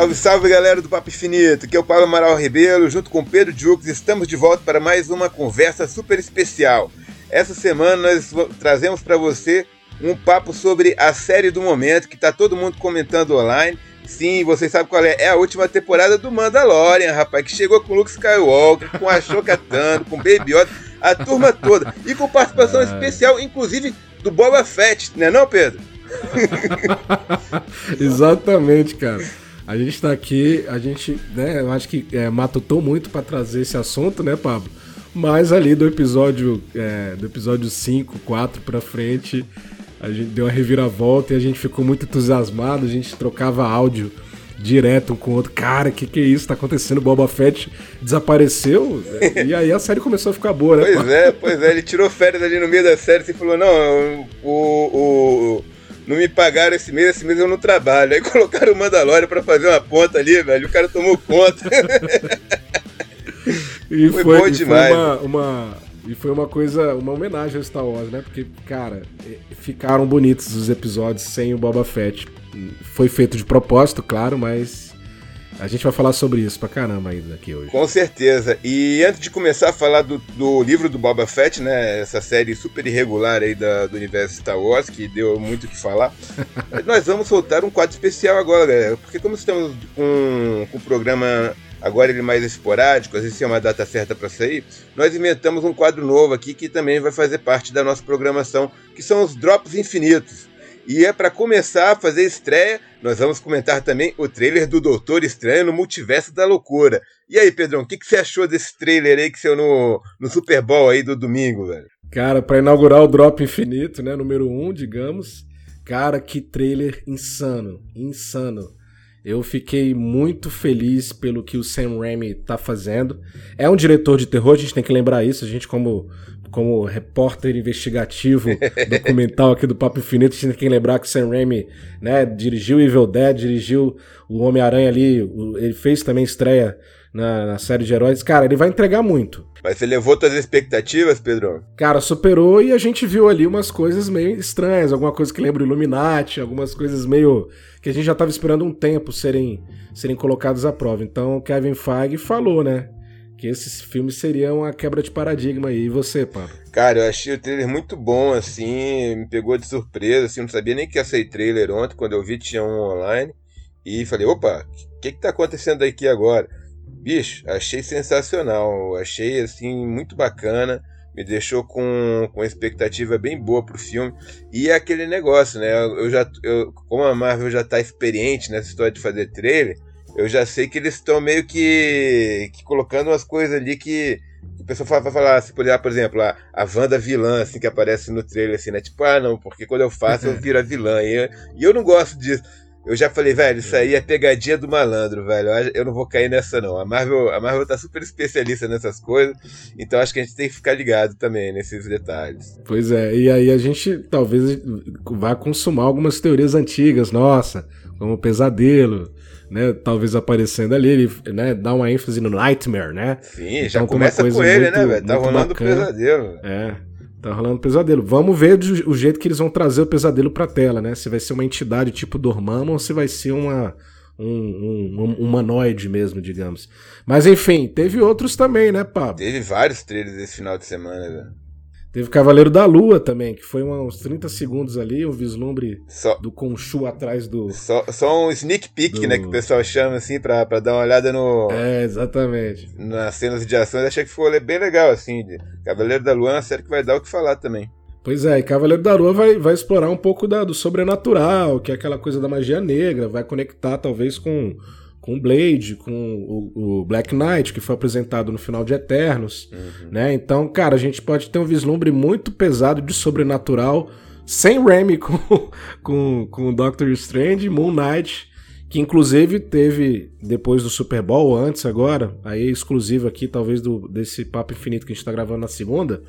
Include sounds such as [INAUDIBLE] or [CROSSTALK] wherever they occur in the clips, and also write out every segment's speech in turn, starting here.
Salve, salve galera do Papo Infinito, que é o Paulo Amaral Ribeiro, junto com Pedro Jux, estamos de volta para mais uma conversa super especial. Essa semana nós trazemos para você um papo sobre a série do momento, que está todo mundo comentando online. Sim, vocês sabem qual é? É a última temporada do Mandalorian, rapaz, que chegou com Luke Skywalker, com a [LAUGHS] Tano, com Baby Yoda, a turma toda. E com participação especial, inclusive, do Boba Fett, né não, Pedro? [LAUGHS] Exatamente, cara. A gente está aqui, a gente, né, eu acho que é, matutou muito para trazer esse assunto, né, Pablo? Mas ali do episódio, é, do episódio 5, 4 para frente, a gente deu uma reviravolta e a gente ficou muito entusiasmado, a gente trocava áudio direto um com o outro. Cara, que que é isso? Tá acontecendo? Boba Fett desapareceu? [LAUGHS] e aí a série começou a ficar boa, né? Pois é, pois é. Ele tirou férias ali no meio da série e falou: não, o, o, não me pagaram esse mês, esse mês eu não trabalho. Aí colocaram o Mandalorian pra fazer uma ponta ali, velho. O cara tomou conta. [LAUGHS] e foi, foi bom e demais. Foi uma, uma, e foi uma coisa, uma homenagem ao Star Wars, né? Porque, cara, ficaram bonitos os episódios sem o Boba Fett. Foi feito de propósito, claro, mas a gente vai falar sobre isso pra caramba ainda aqui hoje. Com certeza. E antes de começar a falar do, do livro do Boba Fett, né? Essa série super irregular aí da, do universo Star Wars, que deu muito o que falar, [LAUGHS] nós vamos soltar um quadro especial agora, galera. Porque como estamos com, com o programa agora ele mais esporádico, às vezes tem uma data certa para sair, nós inventamos um quadro novo aqui que também vai fazer parte da nossa programação, que são os Drops Infinitos. E é para começar a fazer estreia, nós vamos comentar também o trailer do Doutor Estranho no Multiverso da Loucura. E aí, Pedrão, o que, que você achou desse trailer aí que saiu no, no Super Bowl aí do domingo, velho? Cara, para inaugurar o Drop Infinito, né, número 1, um, digamos. Cara, que trailer insano, insano. Eu fiquei muito feliz pelo que o Sam Raimi tá fazendo. É um diretor de terror, a gente tem que lembrar isso. A gente, como como repórter investigativo [LAUGHS] documental aqui do Papo Infinito, a gente tem que lembrar que o Sam Raimi né, dirigiu Evil Dead, dirigiu o Homem-Aranha ali, ele fez também estreia na, na, série de heróis. Cara, ele vai entregar muito. Mas você levou todas as expectativas, Pedro? Cara, superou e a gente viu ali umas coisas meio estranhas, alguma coisa que lembra Illuminati, algumas coisas meio que a gente já estava esperando um tempo serem, serem colocadas à prova. Então, o Kevin Feige falou, né? Que esses filmes seriam uma quebra de paradigma aí. E você, Pablo? Cara, eu achei o trailer muito bom, assim, me pegou de surpresa, assim, não sabia nem que ia sair trailer ontem, quando eu vi tinha um online, e falei, opa, o que que tá acontecendo aqui agora? Bicho, achei sensacional, achei, assim, muito bacana, me deixou com, com expectativa bem boa pro filme, e é aquele negócio, né, eu já, eu, como a Marvel já tá experiente nessa história de fazer trailer, eu já sei que eles estão meio que, que colocando umas coisas ali que, que o pessoal vai falar, se puder, por exemplo, a, a Wanda vilã, assim, que aparece no trailer, assim, né? Tipo, ah, não, porque quando eu faço eu viro a vilã. E eu, e eu não gosto disso. Eu já falei, velho, isso aí é pegadinha do malandro, velho. Eu não vou cair nessa, não. A Marvel, a Marvel tá super especialista nessas coisas, então acho que a gente tem que ficar ligado também nesses detalhes. Pois é, e aí a gente talvez vá consumar algumas teorias antigas, nossa, como pesadelo, né, talvez aparecendo ali, ele né, dá uma ênfase no Nightmare, né? Sim, então, já começa com ele, né, muito, né, velho? Tá rolando bacana. pesadelo. É, tá rolando pesadelo. Vamos ver o jeito que eles vão trazer o pesadelo pra tela, né? Se vai ser uma entidade tipo Dormammu ou se vai ser uma, um, um, um, humanoide mesmo, digamos. Mas enfim, teve outros também, né, Pablo? Teve vários trailers esse final de semana, velho. Teve Cavaleiro da Lua também, que foi uns 30 segundos ali, um vislumbre só, do Conchu atrás do. Só, só um sneak peek, do... né? Que o pessoal chama assim pra, pra dar uma olhada no. É, exatamente. Nas cenas de ações. Achei que foi bem legal, assim. Cavaleiro da Lua é uma série que vai dar o que falar também. Pois é, e Cavaleiro da Lua vai, vai explorar um pouco da, do sobrenatural, que é aquela coisa da magia negra, vai conectar talvez com com Blade, com o, o, Black Knight, que foi apresentado no final de Eternos, uhum. né? Então, cara, a gente pode ter um vislumbre muito pesado de sobrenatural, sem Remy com, [LAUGHS] com, com o Doctor Strange, Moon Knight, que inclusive teve, depois do Super Bowl, antes agora, aí exclusivo aqui, talvez, do, desse Papo Infinito que a gente tá gravando na segunda,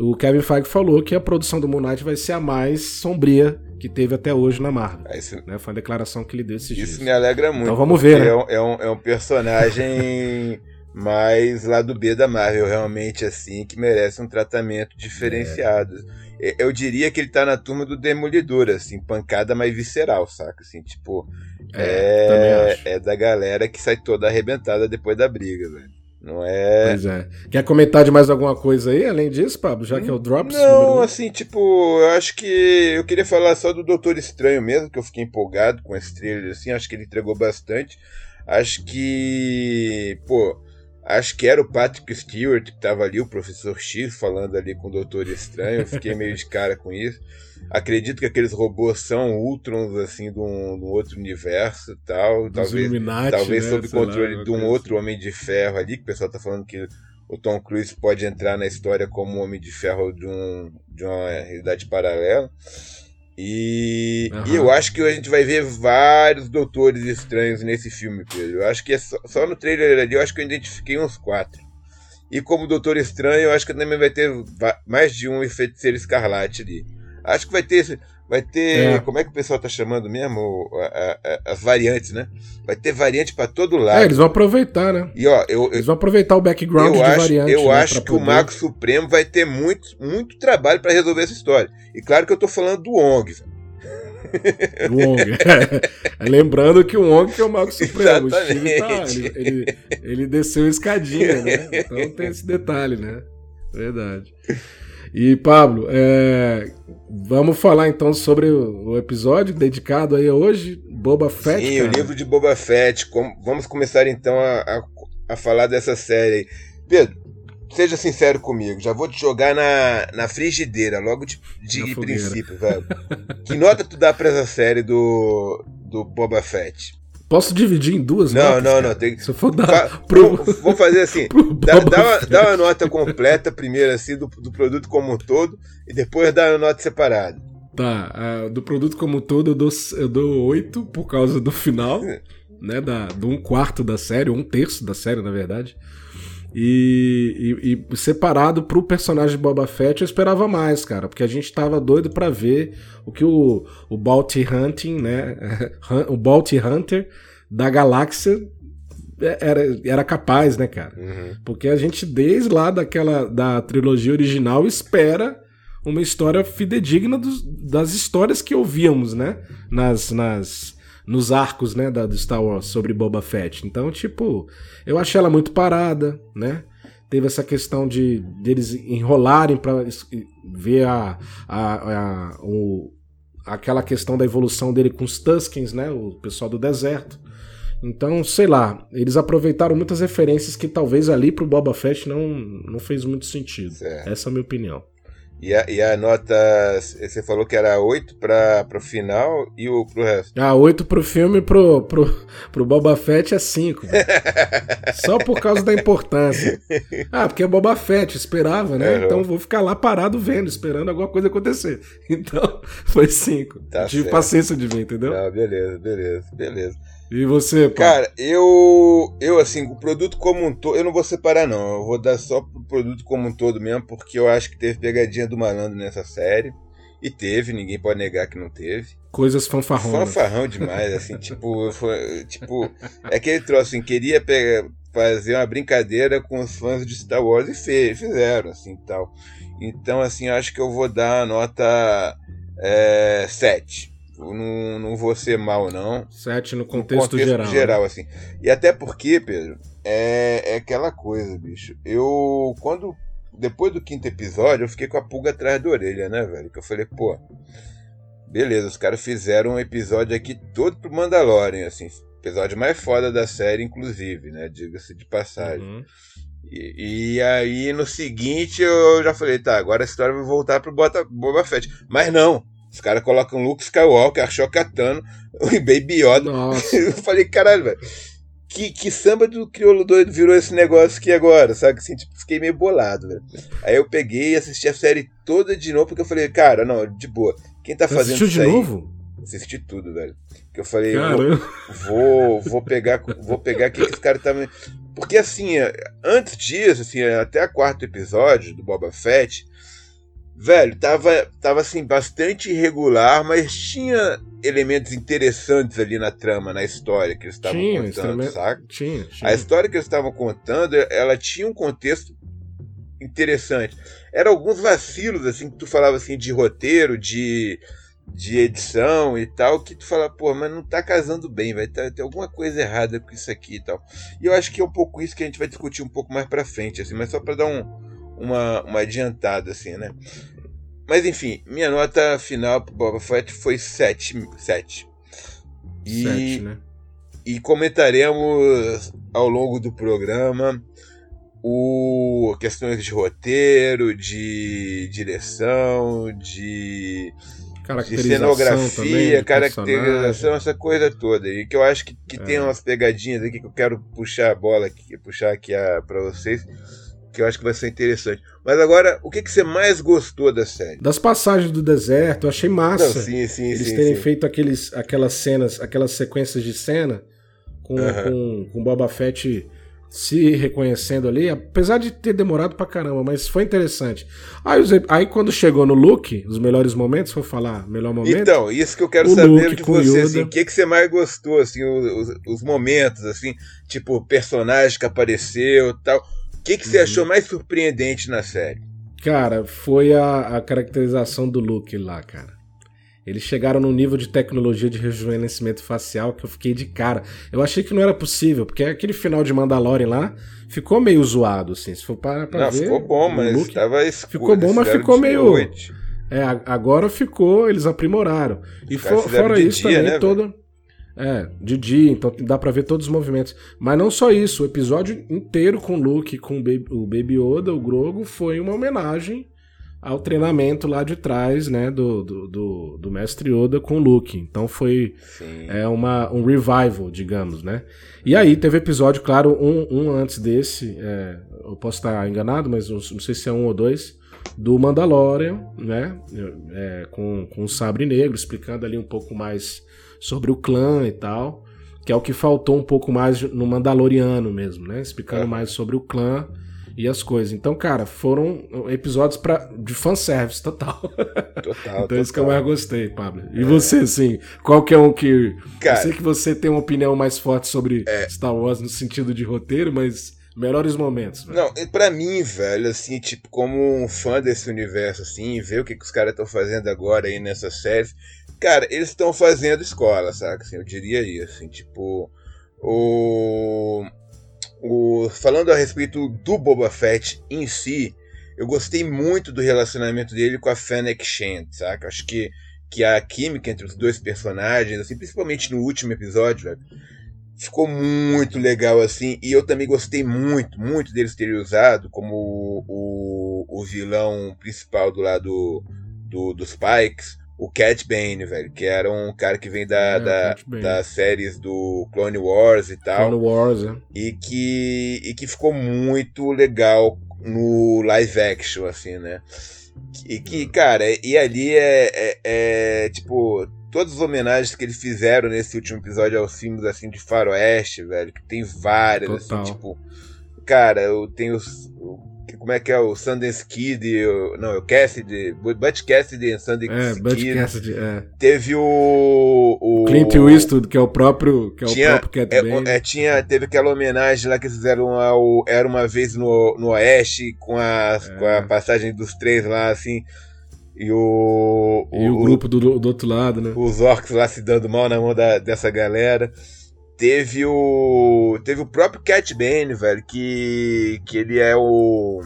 o Kevin Feige falou que a produção do Moon Knight vai ser a mais sombria que teve até hoje na Marvel. É isso, né? Foi a declaração que ele deu esses isso dias. Isso me alegra muito. Então vamos ver, né? É um, é um, é um personagem [LAUGHS] mais lá do B da Marvel, realmente, assim, que merece um tratamento diferenciado. É. Eu diria que ele tá na turma do Demolidor, assim, pancada mais visceral, saca? Assim, tipo, é, é, é da galera que sai toda arrebentada depois da briga, velho. Não é. Pois é. Quer comentar de mais alguma coisa aí, além disso, Pablo? Já que é o Drops? Não, assim, tipo, eu acho que eu queria falar só do Doutor Estranho mesmo, que eu fiquei empolgado com esse trailer, assim, acho que ele entregou bastante. Acho que. Pô, acho que era o Patrick Stewart que tava ali, o Professor X, falando ali com o Doutor Estranho. Eu fiquei meio de cara com isso. Acredito que aqueles robôs são Ultrons, assim, de um, de um outro universo tal. Dos talvez talvez né? sob controle lá, de um outro Homem de Ferro ali, que o pessoal tá falando que o Tom Cruise pode entrar na história como um Homem de Ferro de, um, de uma realidade paralela. E, uhum. e, eu acho que a gente vai ver vários doutores estranhos nesse filme, Pedro. Eu acho que é só, só, no trailer ali, eu acho que eu identifiquei uns quatro. E como Doutor Estranho, eu acho que também vai ter mais de um efeito escarlate ali. Acho que vai ter. Vai ter. É. Como é que o pessoal tá chamando mesmo? as variantes, né? Vai ter variante para todo lado. É, eles vão aproveitar, né? E, ó, eu, eles vão aproveitar o background de acho, variante. Eu né, acho que poder... o Mago Supremo vai ter muito, muito trabalho para resolver essa história. E claro que eu tô falando do ONG. O Wong. [LAUGHS] É, lembrando que o Wong que é o Mago Supremo. O Steve tá, ele, ele, ele desceu a escadinha, né? Então tem esse detalhe, né? Verdade. E, Pablo, é, vamos falar então sobre o episódio dedicado aí hoje, Boba Fett. Sim, cara. o livro de Boba Fett. vamos começar então a, a, a falar dessa série aí. Pedro, seja sincero comigo, já vou te jogar na, na frigideira, logo de, de princípio, velho. que nota tu dá pra essa série do, do Boba Fett? Posso dividir em duas não, notas? Não, não, não. Tem... Se eu for dar. pro... Vou fazer assim: [LAUGHS] dá, dá, uma, dá, uma, nota completa primeiro, assim, do, do produto como um todo, e depois dá uma nota separada. Tá, uh, do produto como um todo eu dou, eu dou 8 por causa do final, [LAUGHS] né? Da, do um quarto da série, um terço da série, na verdade. E, e, e, separado pro personagem de Boba Fett, eu esperava mais, cara, porque a gente tava doido para ver o que o, o Bounty Hunting, né? [LAUGHS] o Bounty Hunter da galáxia era, era capaz, né, cara? Uhum. Porque a gente, desde lá daquela da trilogia original, espera uma história fidedigna dos, das histórias que ouvíamos, né? Nas, nas, nos arcos, né, da, do Star Wars sobre Boba Fett. Então, tipo, eu achei ela muito parada, né? Teve essa questão de deles enrolarem para ver a, a, a, o, aquela questão da evolução dele com os Tuskens, né? O pessoal do deserto. Então, sei lá, eles aproveitaram muitas referências que talvez ali pro Boba Fett não, não fez muito sentido. Certo. Essa é a minha opinião. E a, e a nota. Você falou que era 8 para o final e o pro resto? Ah, 8 pro filme e pro, pro, pro Boba Fett é 5. [LAUGHS] Só por causa da importância. Ah, porque é Boba Fett, esperava, né? Uhum. Então vou ficar lá parado vendo, esperando alguma coisa acontecer. [LAUGHS] Então, foi 5. Tá Tive certo. paciência de ver, entendeu? Ah, beleza, beleza, beleza. E você, pô? Cara, eu, eu assim, o produto como um todo, eu não vou separar não, eu vou dar só pro produto como um todo mesmo, porque eu acho que teve pegadinha do malandro nessa série. E teve, ninguém pode negar que não teve. Coisas fanfarrões. Fanfarrão demais, assim, [LAUGHS] tipo, foi, tipo, é aquele troço, assim, queria pegar, fazer uma brincadeira com os fãs de Star Wars e fez, fizeram, assim, tal. Então, assim, acho que eu vou dar a nota é, 7 não, não vou ser mal, não. Sete no contexto, no contexto geral. geral né? assim. E até porque, Pedro, é, é aquela coisa, bicho. Eu, quando. Depois do quinto episódio, eu fiquei com a pulga atrás da orelha, né, velho? Que eu falei, pô. Beleza, os caras fizeram um episódio aqui todo pro Mandalorian, assim. Episódio mais foda da série, inclusive, né? Diga-se de passagem. Uhum. E, e, aí, no seguinte, eu já falei, tá, agora a história vai voltar pro Boba Fett. Mas não! Os caras colocam Luke Skywalker, Achocatano [LAUGHS] e Baby Yoda. Nossa. [LAUGHS] Eu falei, caralho, velho. Que, que samba do crioulo doido virou esse negócio aqui agora, sabe? Assim, tipo, fiquei meio bolado, velho. Aí eu peguei e assisti a série toda de novo, porque eu falei, cara, não, de boa. Quem tá fazendo assistiu de novo? Assisti tudo, velho. Que eu falei, vou, vou, vou, pegar, vou pegar aqui que esse cara tá. Porque assim, antes disso, assim, até o quarto episódio do Boba Fett, velho, tava, tava assim, bastante irregular, mas tinha elementos interessantes ali na trama, na história que eles estavam contando, saca? Tinha, tinha. A história que eles estavam contando, ela tinha um contexto interessante. Eram alguns vacilos, assim, que tu falava assim, de roteiro, de de edição e tal, que tu fala, pô, mas não tá casando bem, vai ter, ter alguma coisa errada com isso aqui e tal. E eu acho que é um pouco isso que a gente vai discutir um pouco mais pra frente, assim, mas só pra dar um, uma, uma adiantada, assim, né? Mas enfim, minha nota final pro Boba Fett foi 7. 7. E, 7, né? e comentaremos ao longo do programa o questões de roteiro, de direção, de, de cenografia, também, caracterização, essa coisa toda. E que eu acho que, que é. tem umas pegadinhas aqui que eu quero puxar a bola aqui, puxar aqui para vocês, que eu acho que vai ser interessante. Mas agora, o que, que você mais gostou da série? Das passagens do deserto, eu achei massa. Não, sim, sim, Eles sim, terem sim. feito aqueles, aquelas cenas, aquelas sequências de cena com, com, com Boba Fett se reconhecendo ali, apesar de ter demorado pra caramba, mas foi interessante. Aí, aí quando chegou no look, os melhores momentos, foi falar melhor momento. Então, isso que eu quero saber de você, assim, o que, que você mais gostou, assim, os, os, momentos, assim, tipo, personagem que apareceu tal. O que, que você uhum. achou mais surpreendente na série? Cara, foi a, a caracterização do look lá, cara. Eles chegaram num nível de tecnologia de rejuvenescimento facial que eu fiquei de cara. Eu achei que não era possível, porque aquele final de Mandalorian lá ficou meio zoado, assim. Se for para não, ver. Ficou bom, mas look, tava escuro. Ficou bom, mas ficou meio. Noite. É, agora ficou, eles aprimoraram. E for, fora isso dia, também, né, todo. É, de dia, então dá pra ver todos os movimentos. Mas não só isso, o episódio inteiro com o Luke, com o Baby, o Baby Yoda, o Grogo, foi uma homenagem ao treinamento lá de trás, né, do, do, do, do mestre Yoda com o Luke. Então foi é, uma, um revival, digamos, né. E aí teve episódio, claro, um, um antes desse, é, eu posso estar enganado, mas não sei se é um ou dois, do Mandalorian, né, é, com, com o Sabre Negro, explicando ali um pouco mais sobre o clã e tal, que é o que faltou um pouco mais no Mandaloriano mesmo, né, explicando mais sobre o clã e as coisas. Então, cara, foram episódios pra, de fanservice total. [LAUGHS] Total. então, isso que eu mais gostei, Pablo. E é. você, assim, qual que é um que. Cara, eu sei que você tem uma opinião mais forte sobre é. Star Wars no sentido de roteiro, mas. Melhores momentos. Velho. Não, para mim, velho, assim, tipo, como um fã desse universo, assim, ver o que, que os caras estão fazendo agora aí nessa série. Cara, eles estão fazendo escola, saca? Assim, eu diria isso, assim, tipo. O o, falando a respeito do Boba Fett em si, eu gostei muito do relacionamento dele com a Fennec Shand, saca? Acho que, que a química entre os dois personagens, assim, principalmente no último episódio, velho, ficou muito legal, assim, e eu também gostei muito, muito deles terem usado como o, o, o vilão principal do lado do, dos Pikes, o Cat Bane, velho, que era um cara que vem da, é, da das séries do Clone Wars e tal. Clone Wars, é. E que, e que ficou muito legal no live action, assim, né? E que, cara, e ali é, é, é, tipo, todas as homenagens que eles fizeram nesse último episódio aos filmes, assim, de faroeste, velho, que tem várias, assim, Total. assim, tipo, cara, eu tenho como é que é o Sundance Kid, o, não, o Cassidy, Butch Cassidy e Sundance é, Kid. Butch Cassidy, é. Teve o, o Clint Eastwood, que é o próprio, que é tinha, o próprio Cat é, é, tinha, teve aquela homenagem lá que fizeram ao Era Uma Vez no, no Oeste, com a, é. com a passagem dos três lá, assim, e o... E o, o grupo do, do outro lado, né? Os orcs lá se dando mal na mão da, dessa galera. Teve o. Teve o próprio Cat Bane, velho, que. que ele é o.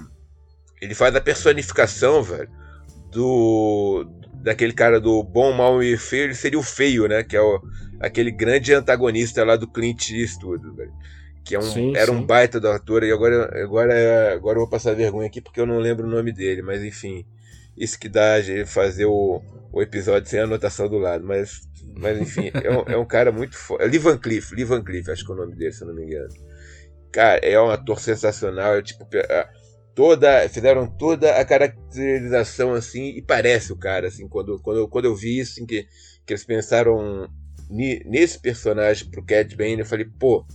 Ele faz a personificação, velho, do. daquele cara do bom, mal e feio, ele seria o feio, né? Que é o, aquele grande antagonista lá do Clint Eastwood, velho. Que é um, sim, era sim. um baita do ator, e agora, agora, agora eu vou passar vergonha aqui porque eu não lembro o nome dele, mas enfim. Isso que dá a fazer o, o episódio sem anotação do lado, mas mas enfim, é um, é um cara muito foda. É Lee Van Cleef, Lee Van Cleef, acho que é o nome dele, se eu não me engano. Cara, é um ator sensacional. É, tipo, toda. Fizeram toda a caracterização assim, e parece o cara, assim, quando, quando, quando eu vi isso, assim, que, que eles pensaram nesse personagem pro Cat Bane, eu falei, pô,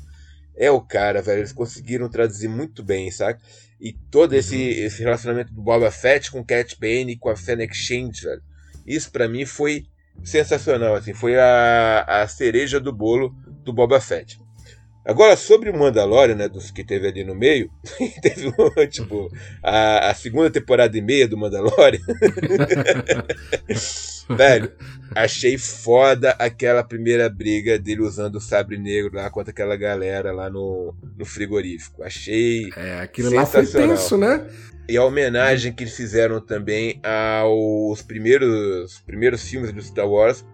é o cara, velho. Eles conseguiram traduzir muito bem, sabe? E todo esse, uhum. esse relacionamento do Boba Fett com o Cat Bane e com a Fennec Shand, velho. Isso para mim foi sensacional, assim, foi a, a cereja do bolo do Boba Fett. Agora, sobre o Mandalorian, né, dos que teve ali no meio, [LAUGHS] teve um, tipo, a, a, segunda temporada e meia do Mandalorian. [LAUGHS] Velho, achei foda aquela primeira briga dele usando o sabre negro lá contra aquela galera lá no, no frigorífico. Achei. É, aquilo lá foi tenso, né? E a homenagem que eles fizeram também aos primeiros, primeiros filmes do Star Wars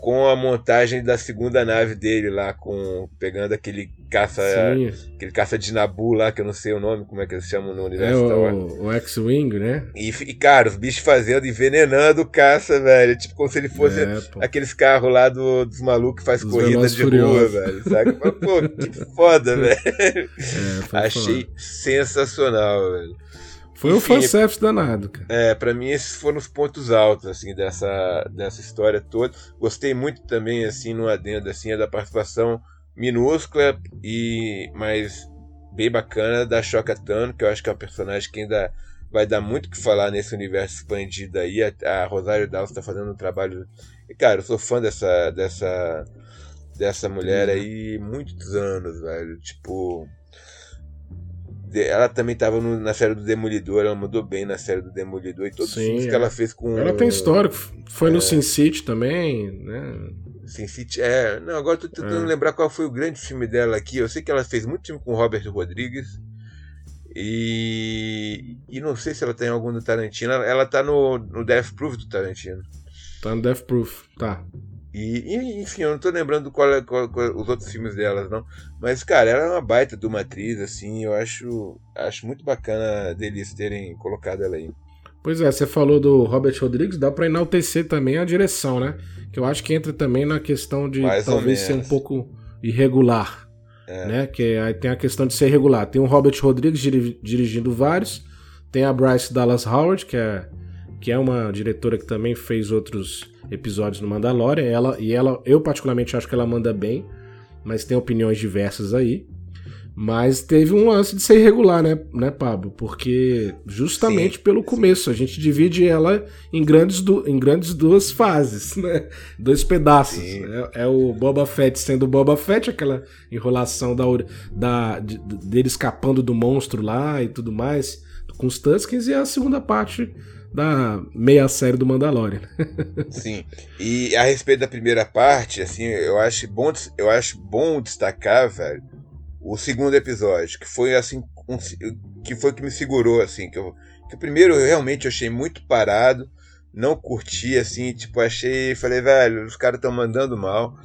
com a montagem da segunda nave dele lá, com pegando aquele caça Sim. aquele caça de Nabu lá, que eu não sei o nome, como é que eles chamam no universo é, o, o X-Wing, né? E, e, cara, os bichos fazendo, envenenando o caça, velho, tipo como se ele fosse é, aqueles carros lá do, dos malucos que faz corrida de furiosos. rua, velho, sabe? [LAUGHS] Pô, que foda, velho. É, Achei falar. sensacional, velho. Foi Enfim, um fanservice danado, cara. É, pra mim esses foram os pontos altos, assim, dessa, dessa história toda. Gostei muito também, assim, no adendo, assim, da participação minúscula e mas bem bacana da Shoka Tano, que eu acho que é uma personagem que ainda vai dar muito o que falar nesse universo expandido aí. A, a Rosário Dawson tá fazendo um trabalho... E, cara, eu sou fã dessa, dessa, dessa mulher uhum. aí muitos anos, velho. Tipo ela também estava na série do Demolidor, ela mandou bem na série do Demolidor e todos Sim, os filmes é. que ela fez com. Ela tem histórico, foi é. no Sin City também, né? Sin City, é. Não, agora tô tentando é. lembrar qual foi o grande filme dela aqui. Eu sei que ela fez muito filme com Robert Rodrigues. E. E não sei se ela tem algum do Tarantino. Ela tá no, no Death Proof do Tarantino. Tá no Death Proof, tá. E, enfim, eu não tô lembrando qual, é, qual, qual os outros filmes delas, não. Mas, cara, ela é uma baita de uma atriz, assim, eu acho, acho muito bacana deles terem colocado ela aí. Pois é, você falou do Robert Rodrigues, dá pra enaltecer também a direção, né? Que eu acho que entra também na questão de Mais talvez ser um pouco irregular. É. Né? Que aí tem a questão de ser irregular. Tem o Robert Rodrigues dirigindo vários, tem a Bryce Dallas Howard, que é, que é uma diretora que também fez outros episódios no Mandalorian. Ela, e ela, eu particularmente acho que ela manda bem, mas tem opiniões diversas aí. Mas teve um lance de ser irregular, né, né Pablo? Porque justamente sim, pelo começo, a gente divide ela em grandes, du em grandes duas fases, [LAUGHS] né? Dois pedaços. É, é, o Boba Fett sendo Boba Fett, aquela enrolação da, da, de, dele escapando do monstro lá e tudo mais, com os Tuskens, e a segunda parte da meia série do Mandalorian. [LAUGHS] Sim. E a respeito da primeira parte, assim, eu acho bom, eu acho bom destacar, velho, o segundo episódio, que foi assim, um, que foi que me segurou assim, que eu que o primeiro eu realmente achei muito parado, não curti assim, tipo, achei, falei, velho, os caras estão mandando mal.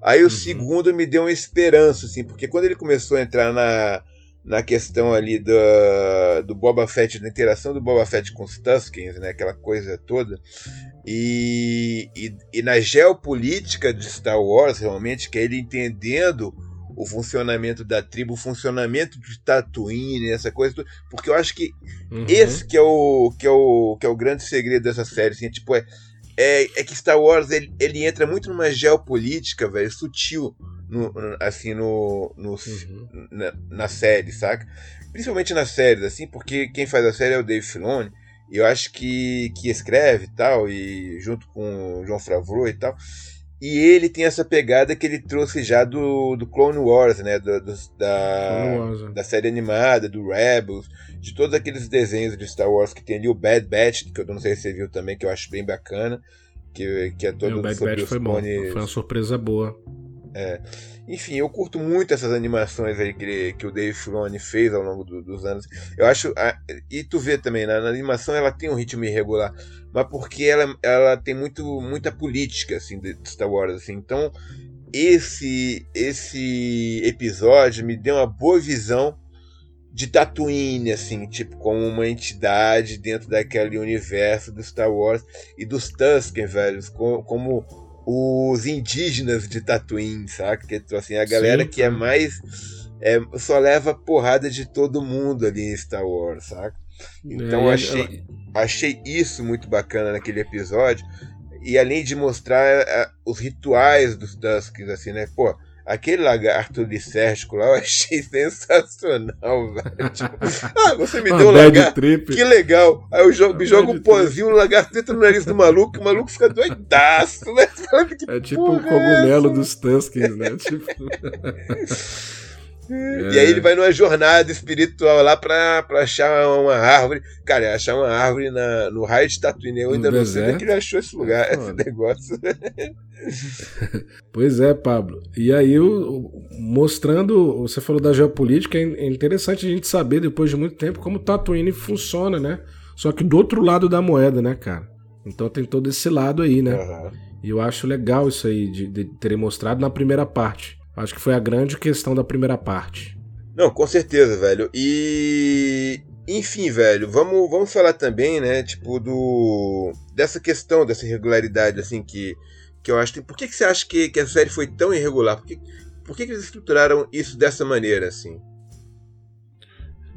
Aí o uhum. segundo me deu uma esperança assim, porque quando ele começou a entrar na na questão ali do, do Boba Fett, da interação do Boba Fett com os Tuskens, né, aquela coisa toda, e, e, e, na geopolítica de Star Wars, realmente, que é ele entendendo o funcionamento da tribo, o funcionamento de Tatooine, essa coisa, toda, porque eu acho que uhum. esse que é, o, que, é o, que é o grande segredo dessa série, assim, tipo, é, é, é que Star Wars ele, ele entra muito numa geopolítica, velho, sutil, no, assim, no, no uhum. na, na, série, saca? Principalmente nas séries, assim, porque quem faz a série é o Dave Filoni, e eu acho que, que escreve e tal, e junto com o João Favreau e tal. E ele tem essa pegada que ele trouxe já do, do Clone Wars, né? Do, do da, Wars, é. da série animada, do Rebels, de todos aqueles desenhos de Star Wars que tem ali, o Bad Batch, que eu não sei se você viu também, que eu acho bem bacana. Que, que é todo o Bad Batch foi clones... bom, foi uma surpresa boa. É. Enfim, eu curto muito essas animações aí que, que o Dave Filoni fez ao longo do, dos anos. Eu acho. A, e tu vê também, né, na animação ela tem um ritmo irregular, mas porque ela, ela tem muito, muita política assim, de Star Wars. Assim. Então, esse, esse episódio me deu uma boa visão de Tatooine, assim, tipo, como uma entidade dentro daquele universo do Star Wars e dos Tusken, velhos, como os indígenas de Tatooine, saca? Que tipo assim, a galera Sim, que é mais. É, só leva porrada de todo mundo ali em Star Wars, saca? Então é, achei, achei isso muito bacana naquele episódio. E além de mostrar uh, os rituais dos Tusks, assim, né? Pô, Aquele lagarto licérgico lá eu achei [LAUGHS] sensacional, velho. Tipo, ah, você me deu um lagarto. Trip. Que legal. Aí eu jogo, jogo um pozinho, o lagarto dentro no nariz do maluco, o maluco fica doidaço, né? [LAUGHS] é tipo o cogumelo é dos Tuskens, né? [LAUGHS] Tipo... É. E aí ele vai numa jornada espiritual lá pra, pra achar uma árvore. Cara, achar uma árvore na, no raio de Tatooine. Eu ainda no não deserto? sei onde ele achou esse lugar, é, esse negócio. [LAUGHS] pois é, Pablo. E aí, o, mostrando, você falou da geopolítica, é interessante a gente saber, depois de muito tempo, como Tatooine funciona, né? Só que do outro lado da moeda, né, cara? Então tem todo esse lado aí, né? Uhum. E eu acho legal isso aí de, de terem mostrado na primeira parte. Acho que foi a grande questão da primeira parte. Não, com certeza, velho. E enfim, velho, vamos, vamos falar também, né, tipo do dessa questão dessa irregularidade assim que que eu acho, por que, que você acha que, que a série foi tão irregular? Por que, por que, que eles estruturaram isso dessa maneira assim?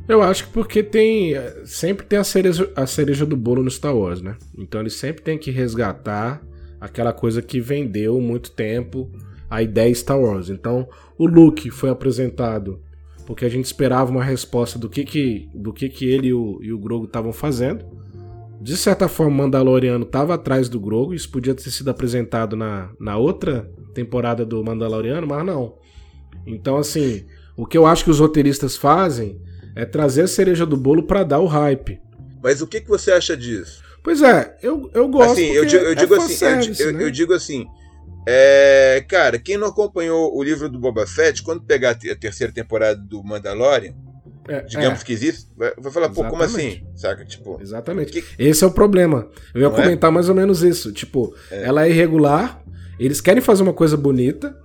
Eu acho que porque tem. Sempre tem a cereja, a cereja do bolo no Star Wars, né? Então eles sempre têm que resgatar aquela coisa que vendeu muito tempo a ideia Star Wars. Então, o Luke foi apresentado porque a gente esperava uma resposta do que que, do que, que ele e o, e o Grogu estavam fazendo. De certa forma, o Mandaloriano estava atrás do Grogu, isso podia ter sido apresentado na, na outra temporada do Mandaloriano, mas não. Então, assim, o que eu acho que os roteiristas fazem é trazer a cereja do bolo para dar o hype. Mas o que, que você acha disso? Pois é, eu, eu gosto. Assim, eu digo, eu digo é assim, eu, né? eu digo assim, é, cara, quem não acompanhou o livro do Boba Fett, quando pegar a terceira temporada do Mandalorian, é, digamos é. que existe, vai, falar, pô, como assim? Saca? Tipo, Exatamente. Que... Esse é o problema. Eu ia não é? comentar é? mais ou menos isso. Tipo, é. ela é irregular, eles querem fazer uma coisa bonita,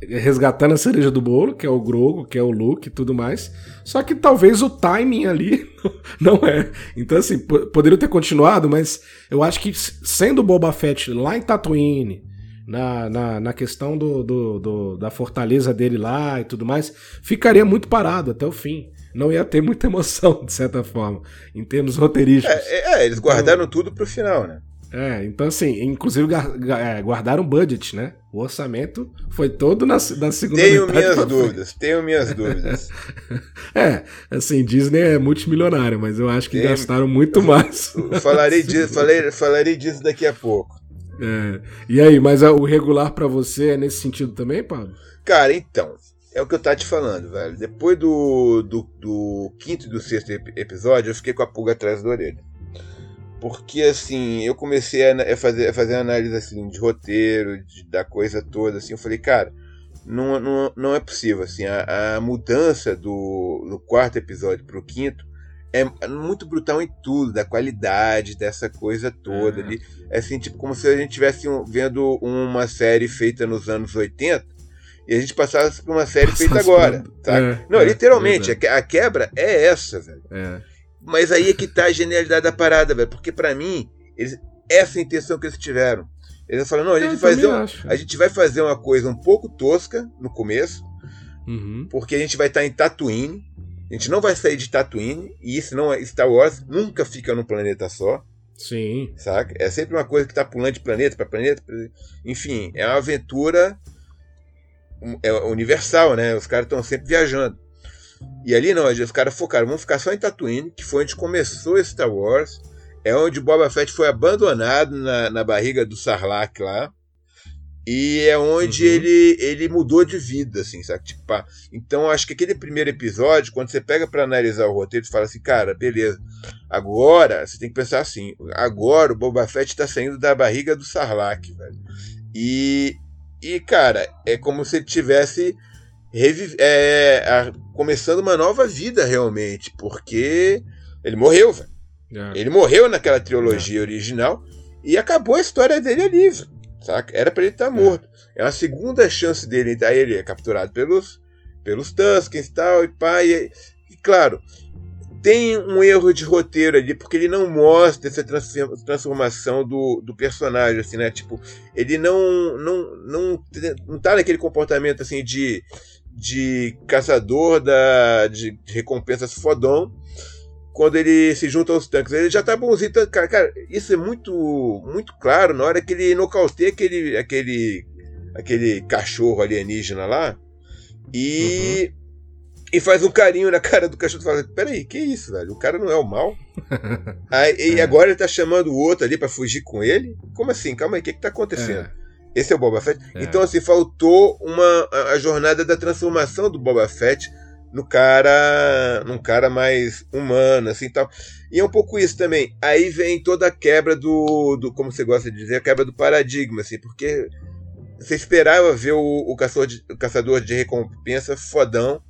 resgatando a cereja do bolo, que é o Grogo, que é o Luke e tudo mais. Só que talvez o timing ali [LAUGHS] não é. Então, assim, poderia ter continuado, mas eu acho que sendo o Boba Fett lá em Tatooine, na, na, na questão do, do, do, da fortaleza dele lá e tudo mais, ficaria muito parado até o fim. Não ia ter muita emoção, de certa forma, em termos roteirísticos. É, é eles guardaram então, tudo pro final, né? É, então assim, inclusive é, guardaram budget, né? O orçamento foi todo na, na segunda Tenho minhas dúvidas, tenho minhas [LAUGHS] dúvidas. é, assim, Disney é multimilionária, mas eu acho que gastaram muito mais. Falarei [LAUGHS] disso, falarei, falarei disso daqui a pouco. É. E aí, mas o regular para você é nesse sentido também, Pablo? Cara, então, é o que eu tava te falando, velho. Depois do, do, do quinto e do sexto episódio, eu fiquei com a pulga atrás da orelha. Porque, assim, eu comecei a, fazer, a fazer análise assim, de roteiro, de, da coisa toda, assim. Eu falei, cara, não, não, não é possível, assim. A, a mudança do, do quarto episódio pro quinto é muito brutal em tudo, da qualidade dessa coisa toda ali. É assim, tipo, como se a gente estivesse vendo uma série feita nos anos 80 e a gente passasse por uma série feita agora. Tá? É, Não, é, literalmente, é a quebra é essa, velho. É. Mas aí é que tá a genialidade da parada, velho. Porque para mim, eles, essa é a intenção que eles tiveram. Eles falaram, não, a gente, fazer um, a gente vai fazer uma coisa um pouco tosca no começo, uhum. porque a gente vai estar tá em Tatooine, a gente não vai sair de Tatooine, e isso não é. Star Wars nunca fica num planeta só. Sim. Saca? É sempre uma coisa que tá pulando de planeta para planeta. Enfim, é uma aventura é universal, né? Os caras estão sempre viajando. E ali não, os caras focaram, vamos ficar só em Tatooine, que foi onde começou Star Wars. É onde Boba Fett foi abandonado na, na barriga do Sarlacc lá. E é onde uhum. ele, ele mudou de vida, assim, sabe? Tipo, pá. Então, acho que aquele primeiro episódio, quando você pega para analisar o roteiro, você fala assim, cara, beleza. Agora, você tem que pensar assim, agora o Boba Fett tá saindo da barriga do Sarlacc, velho. E, e cara, é como se ele tivesse é, a, começando uma nova vida, realmente, porque ele morreu, velho. É. Ele morreu naquela trilogia é. original e acabou a história dele ali, velho saca? Era para ele estar tá morto. É a segunda chance dele. Aí ele é capturado pelos, pelos Tuskens e tal, e pá. E, e, claro, tem um erro de roteiro ali, porque ele não mostra essa transformação do, do personagem, assim, né? Tipo, ele não, não, não, não tá naquele comportamento, assim, de, de caçador da, de, de recompensas fodão quando ele se junta aos tanques. Ele já tá bonzinho. Tá, cara, cara, isso é muito muito claro na hora que ele nocauteia aquele, aquele, aquele cachorro alienígena lá e, uhum. e faz um carinho na cara do cachorro e fala: Peraí, que isso, velho? O cara não é o mal. [LAUGHS] aí, E é. agora ele tá chamando o outro ali para fugir com ele? Como assim? Calma aí, o que, que tá acontecendo? É. Esse é o Boba Fett. É. Então, assim, faltou uma, a, a jornada da transformação do Boba Fett no cara, num cara mais humano, assim, tal. E é um pouco isso também. Aí vem toda a quebra do, do como você gosta de dizer, a quebra do paradigma, assim, porque você esperava ver o, o, caçador, de, o caçador de recompensa fodão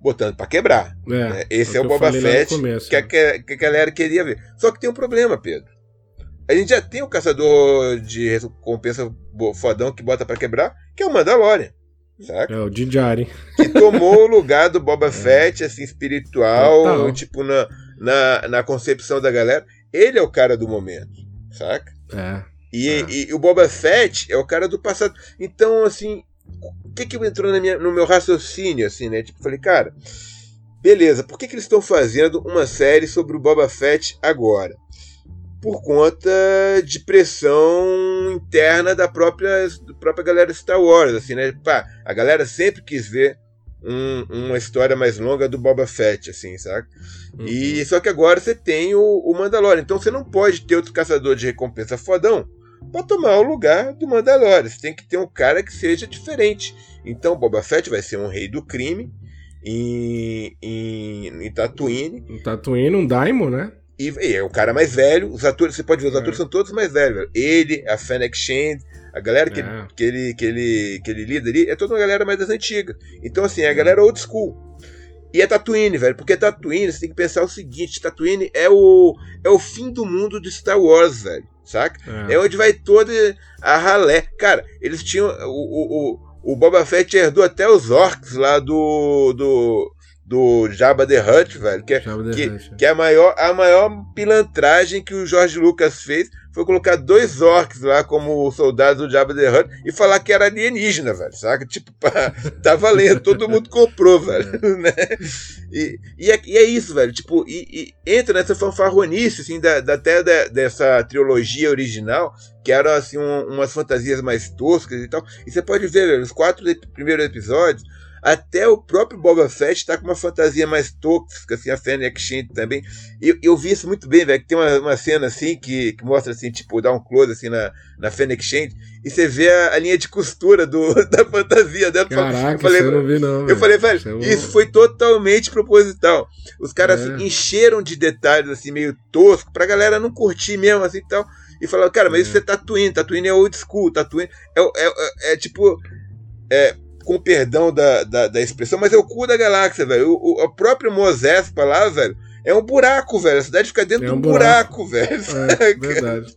botando para quebrar. É, né? Esse é o Boba Fett começo, que, a, né? que a galera queria ver. Só que tem um problema, Pedro. A gente já tem o caçador de recompensa fodão que bota para quebrar, que é o Mandalorian. Saca? É o Djarin. Que tomou o lugar do Boba [LAUGHS] é. Fett, assim, espiritual, Total. tipo, na, na, na concepção da galera. Ele é o cara do momento, saca? É. E, é. e, e o Boba Fett é o cara do passado. Então, assim, o que que entrou minha, no meu raciocínio, assim, né? Tipo, falei, cara, beleza, por que que eles estão fazendo uma série sobre o Boba Fett agora? Por conta de pressão interna da própria, da própria galera Star Wars, assim, né? Pá, a galera sempre quis ver um, uma história mais longa do Boba Fett, assim, saca? Uhum. E só que agora você tem o, o Mandalorian, então você não pode ter outro caçador de recompensa fodão para tomar o lugar do Mandalorian. Você tem que ter um cara que seja diferente. Então Boba Fett vai ser um rei do crime em, em, em Tatooine. Em Tatooine, um Daimon, né? E, e, é o cara mais velho. Os atores, você pode ver, os é. atores são todos mais velhos. Ele, a Fennec Shand, a galera que, é. que, ele, que, ele, que ele lida ali, é toda uma galera mais das antigas. Então, assim, é a galera old school. E é Tatooine, velho, porque Tatooine, você tem que pensar o seguinte, Tatooine é o, é o fim do mundo de Star Wars, velho, saca? É, é onde vai toda a ralé. Cara, eles tinham, o, o, o, o Boba Fett herdou até os orcs lá do, do, do Jabba the Hutt, velho, que é, que, Hutt. que é a maior, a maior pilantragem que o George Lucas fez foi colocar dois orcs lá como soldados do Jabba the Hutt e falar que era alienígena, velho, saca? Tipo, [LAUGHS] pá, tá valendo, todo mundo comprou, [LAUGHS] velho, [LAUGHS] né? E, e, é, e é isso, velho, tipo, e, e, entra nessa fanfarronice, assim, da, da até da, dessa trilogia original, que eram, assim, um, umas fantasias mais toscas e tal, e você pode ver, velho, os quatro primeiros episódios, até o próprio Boba Fett tá com uma fantasia mais tóxica, assim, a Fennec Shand também. E eu vi isso muito bem, velho, tem uma, uma cena assim que, que mostra assim, tipo, dá um close assim na, na Fennec Shand e você vê a, a, linha de costura do, [LAUGHS] da fantasia dela. Caraca, eu falei, eu não vi não. Eu falei, velho, isso, é foi totalmente proposital. Os caras é. assim, encheram de detalhes assim meio tosco pra galera não curtir mesmo assim e tal. E falaram, cara, mas é. isso é Tatooine, Tatooine é old school, Tatooine é, é, é, é tipo é, com o perdão da, da, da, expressão, mas é o cu da galáxia, velho. O, o, próprio Mosespa lá, velho, é um buraco, velho. A cidade fica dentro é um de um buraco, buraco velho. É, [LAUGHS] verdade.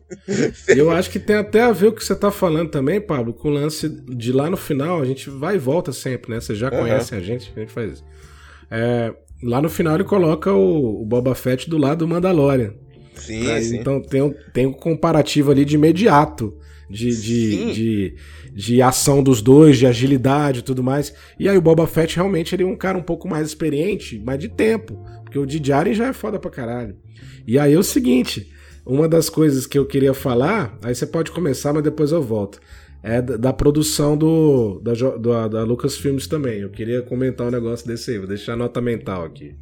Eu acho que tem até a ver o que você tá falando também, Pablo, com o lance de lá no final, a gente vai e volta sempre, né? Você já uhum. conhece a gente, a gente faz isso. É, lá no final ele coloca o, o Boba Fett do lado do Mandalorian. Sim, Aí, sim. Então tem um, tem um comparativo ali de imediato de, de, de, de, ação dos dois, de agilidade e tudo mais. E aí o Boba Fett realmente ele é um cara um pouco mais experiente, mas de tempo. Porque o Djarin já é foda pra caralho. E aí é o seguinte, uma das coisas que eu queria falar, aí você pode começar, mas depois eu volto. É da, da produção do, da, da, da Lucasfilms também. Eu queria comentar um negócio desse aí, vou deixar a nota mental aqui.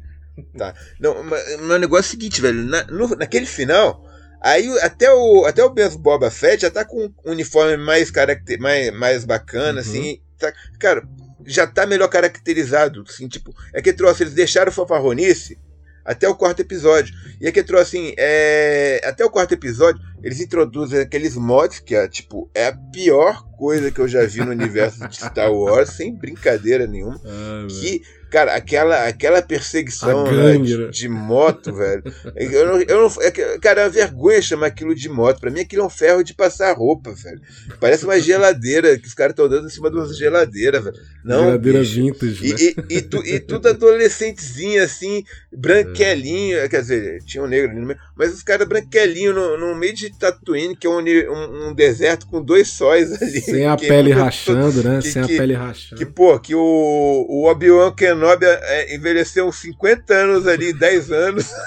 Tá. Não, mas, mas o negócio é o seguinte, velho. Na, no, naquele final, Aí até o, até o mesmo Boba Fett já tá com um uniforme mais, caracter, mais, mais bacana, uhum. assim. Tá, cara, já tá melhor caracterizado, assim, tipo, é que trouxe, eles deixaram o fanfarronice até o quarto episódio. E é que trouxe, assim, é, até o quarto episódio, eles introduzem aqueles mods, que é, tipo, é a pior coisa que eu já vi no universo de Star Wars, sem brincadeira nenhuma, ah, que Cara, aquela, aquela perseguição né, de, de, moto, velho. Eu não, eu não, é, cara, é uma vergonha chamar aquilo de moto. Pra mim, aquilo é um ferro de passar roupa, velho. Parece uma geladeira que os caras estão dando em cima de uma geladeira, velho. Não, geladeira bicho. vintage. Né? E, e, e, tu, e tudo adolescentezinho, assim, branquelinho. Quer dizer, tinha um negro ali no meio. Mas os caras branquelinho no, no meio de Tatooine, que é um, um, deserto com dois sóis ali. Sem a pele rachando, né? Que, Sem que, a pele rachando. Que, pô, que o, o Obi-Wan Kenobi é, envelheceu uns 50 anos ali, 10 anos. [LAUGHS]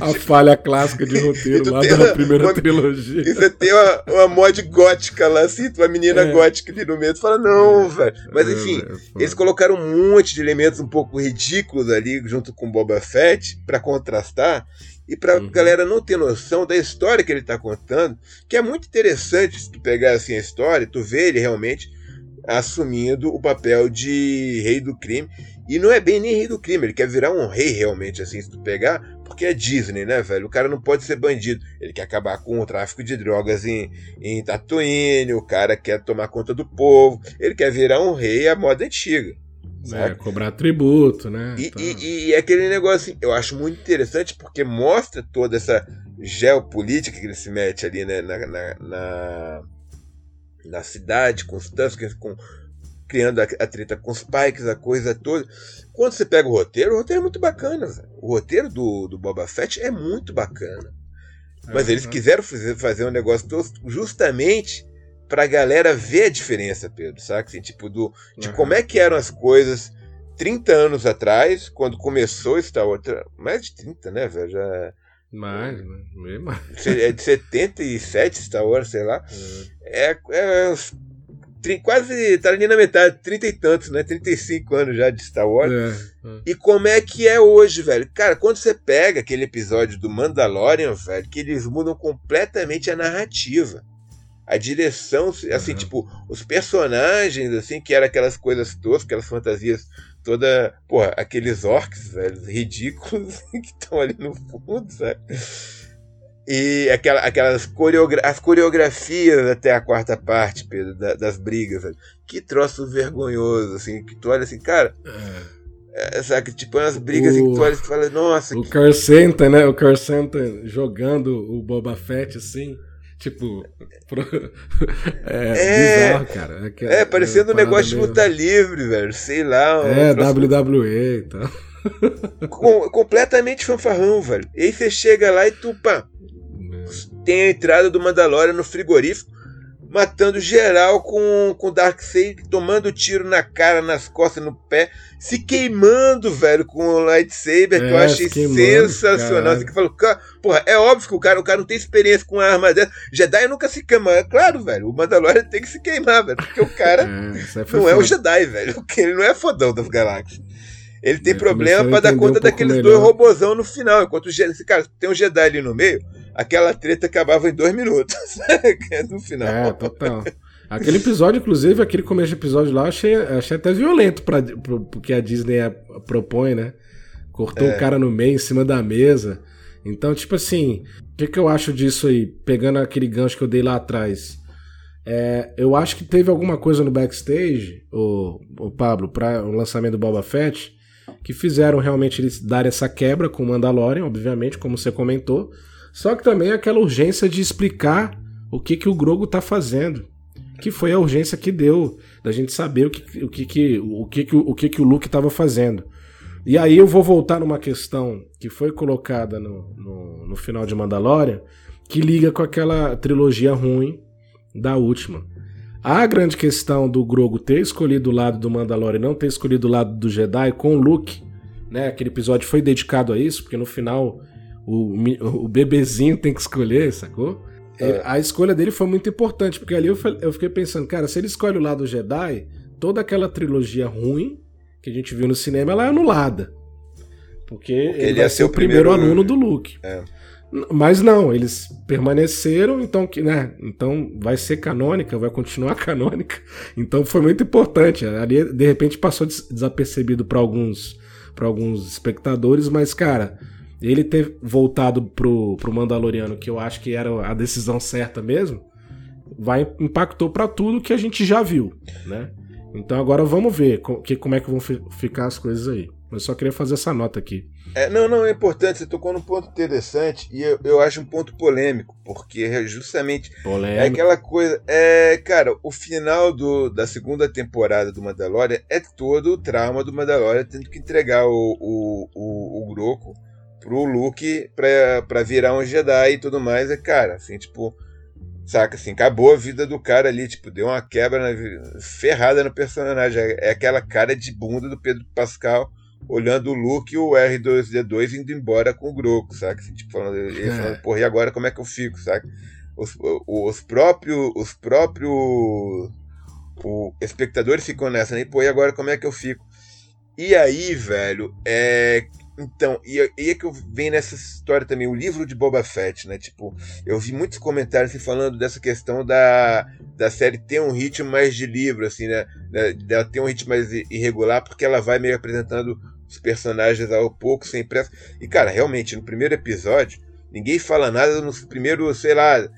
a falha clássica de roteiro [LAUGHS] lá da uma, primeira uma, trilogia. E você tem uma, uma mod gótica lá, assim, uma menina é. gótica ali no meio. Você fala, não, é. velho. Mas é, enfim, eles colocaram um monte de elementos um pouco ridículos ali, junto com Boba Fett, para contrastar. E pra uhum. galera não ter noção da história que ele tá contando, que é muito interessante se tu pegar assim a história, tu vê ele realmente assumindo o papel de rei do crime. E não é bem nem rei do crime, ele quer virar um rei realmente, assim, se tu pegar, porque é Disney, né, velho? O cara não pode ser bandido. Ele quer acabar com o tráfico de drogas em, em Tatooine, o cara quer tomar conta do povo, ele quer virar um rei à moda antiga. É, cobrar tributo, né? E, então... e, e, aquele negócio, assim, eu acho muito interessante porque mostra toda essa geopolítica que ele se mete ali né, na, na, na, na cidade, com os Tuskens, com, criando a, a, treta com os Pikes, a coisa toda. Quando você pega o roteiro, o roteiro é muito bacana. Véio. O roteiro do, do Boba Fett é muito bacana. Mas eles quiseram fazer, fazer um negócio justamente pra galera ver a diferença, Pedro, sabe? Assim, tipo, do, de uhum. como é que eram as coisas 30 anos atrás, quando começou Star Wars. Mais de 30, né, velho? Já. Mais, né? mais. É de 77 Star Wars, sei lá. Uhum. É, é uns, quase tá ali na metade, 30 e tantos, né? 35 anos já de Star Wars. É, é. E como é que é hoje, velho? Cara, quando você pega aquele episódio do Mandalorian, velho, que eles mudam completamente a narrativa a direção, assim, uhum. tipo, os personagens, assim, que eram aquelas coisas todas, aquelas fantasias toda, porra, aqueles orcs, velho, ridículos [LAUGHS] que estão ali no fundo, sabe? E aquela, aquelas coreogra as coreografias até a quarta parte, Pedro, da, das brigas, velho. Que troço vergonhoso, assim, que tu olha assim, cara. É. é sabe, tipo, umas brigas o, assim, que tu olha e fala, nossa. O que... Carcenta, né? O Carcenta jogando o Boba Fett, assim. Tipo, pro... [LAUGHS] é, é, bizarro, cara. É, é parecendo um negócio de luta livre, velho. Sei lá. Um é, WWE e tal. [LAUGHS] Com, completamente fanfarrão, velho. E aí você chega lá e tu, pá, é. tem a entrada do Mandalorian no frigorífico matando geral com, com Darkseid, tomando tiro na cara, nas costas, no pé, se queimando, velho, com o lightsaber, é, que eu é, achei sensacional. Assim, que falou, porra, é óbvio que o cara, o cara não tem experiência com uma arma dessa. Jedi nunca se queima. É claro, velho, o Mandalorian tem que se queimar, velho, porque o cara [LAUGHS] é, não é o Jedi, velho. [LAUGHS] Ele não é fodão das galáxias. Ele tem problema para dar conta um daqueles melhor. dois robozão no final. Enquanto o cara, tem um Jedi ali no meio, aquela treta acabava em dois minutos. [LAUGHS] no final. É, total. Aquele episódio, inclusive, aquele começo de episódio lá, achei, achei até violento para porque a Disney propõe, né? Cortou é. o cara no meio, em cima da mesa. Então, tipo assim, o que, que eu acho disso aí? Pegando aquele gancho que eu dei lá atrás. É, eu acho que teve alguma coisa no backstage, o, o Pablo, para o lançamento do Boba Fett, que fizeram realmente eles dar essa quebra com o Mandalorian, obviamente, como você comentou. Só que também aquela urgência de explicar o que, que o Grogo tá fazendo. Que foi a urgência que deu da gente saber o que, o que, que, o que, que, o que, que o Luke estava fazendo. E aí eu vou voltar numa questão que foi colocada no, no, no final de Mandalorian, que liga com aquela trilogia ruim da última. A grande questão do Grogo ter escolhido o lado do Mandalorian e não ter escolhido o lado do Jedi com o Luke, né? Aquele episódio foi dedicado a isso, porque no final o, o bebezinho tem que escolher, sacou? É. A escolha dele foi muito importante, porque ali eu, eu fiquei pensando, cara, se ele escolhe o lado Jedi, toda aquela trilogia ruim que a gente viu no cinema, ela é anulada. Porque, porque ele, ele ia ser o primeiro, primeiro aluno do Luke. É. Mas não, eles permaneceram, então, né, então vai ser canônica, vai continuar [LAUGHS] canônica. Então foi muito importante. Ali, de repente, passou desapercebido para alguns, alguns espectadores, mas, cara, ele ter voltado pro, pro Mandaloriano, que eu acho que era a decisão certa mesmo, vai impactou para tudo que a gente já viu, né? Então agora vamos ver que, como é que vão ficar as coisas aí. Eu só queria fazer essa nota aqui. É, não, não, é importante. Você tocou num ponto interessante e eu, eu acho um ponto polêmico, porque é justamente polêmico. é aquela coisa. É, cara, o final do, da segunda temporada do Mandalorian é todo o trauma do Mandalorian tendo que entregar o, o, o, o Groco pro Luke pra, pra virar um Jedi e tudo mais, é cara, assim, tipo, saca, assim, acabou a vida do cara ali, tipo, deu uma quebra na, ferrada no personagem, é, é aquela cara de bunda do Pedro Pascal olhando o Luke e o R2D2 indo embora com o Groco, saca, assim, tipo, falando, ele é. falando, porra, e agora como é que eu fico, saca? Os, os próprios, os próprios o, espectadores ficam nessa, né? Pô, e agora como é que eu fico? E aí, velho, é Então, e, e é que eu venho nessa história também, o livro de Boba Fett, né? Tipo, eu vi muitos comentários assim, falando dessa questão da, da série ter um ritmo mais de livro, assim, né? Dela ter um ritmo mais irregular, porque ela vai meio apresentando os personagens ao pouco, sem pressa. E, cara, realmente, no primeiro episódio, ninguém fala nada nos primeiros, sei lá,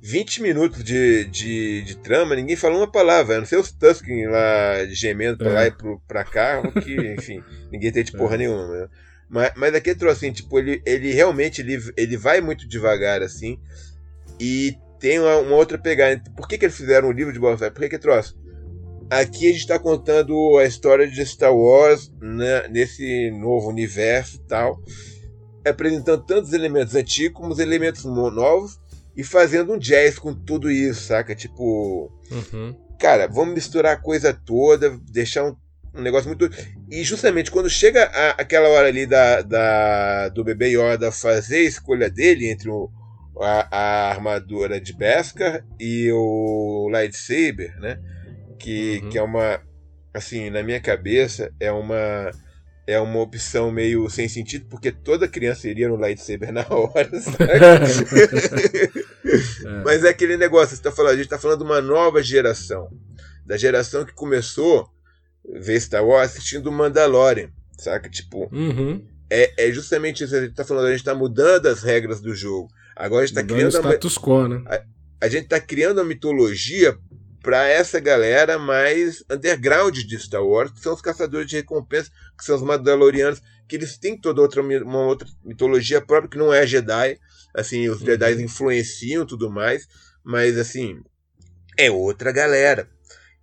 20 minutos de, de, de trama, ninguém fala uma palavra. A não ser os Tusken lá gemendo pra é. lá e pro, pra cá, que, enfim, ninguém tem de porra é. nenhuma. Né? Mas, mas aqui trouxe assim, tipo, ele, ele realmente ele, ele vai muito devagar, assim, e tem uma, uma outra pegada. Por que, que eles fizeram um livro de Boba Fett? Por que que trouxe? Aqui a gente está contando a história de Star Wars né, nesse novo universo e tal, apresentando tantos elementos antigos como os elementos novos e fazendo um jazz com tudo isso, saca? Tipo, uhum. cara, vamos misturar a coisa toda, deixar um um negócio muito. E justamente quando chega a, aquela hora ali da, da, do bebê Yoda fazer a escolha dele entre o, a, a armadura de Beskar e o lightsaber, né? Que, uhum. que é uma. Assim, na minha cabeça, é uma. É uma opção meio sem sentido, porque toda criança iria no lightsaber na hora, [LAUGHS] [LAUGHS] é. Mas é aquele negócio, você tá falando, a gente está falando de uma nova geração. Da geração que começou ver Star Wars assistindo Mandalorian, saca? Tipo, uhum. é, é justamente isso. A gente tá falando, a gente tá mudando as regras do jogo. Agora a gente tá mudando criando. status quo, né? A, a gente tá criando a mitologia para essa galera mais underground de Star Wars, que são os caçadores de recompensa, que são os Mandalorianos, que eles têm toda outra, uma outra mitologia própria, que não é Jedi. Assim, os uhum. Jedi influenciam tudo mais, mas assim, é outra galera.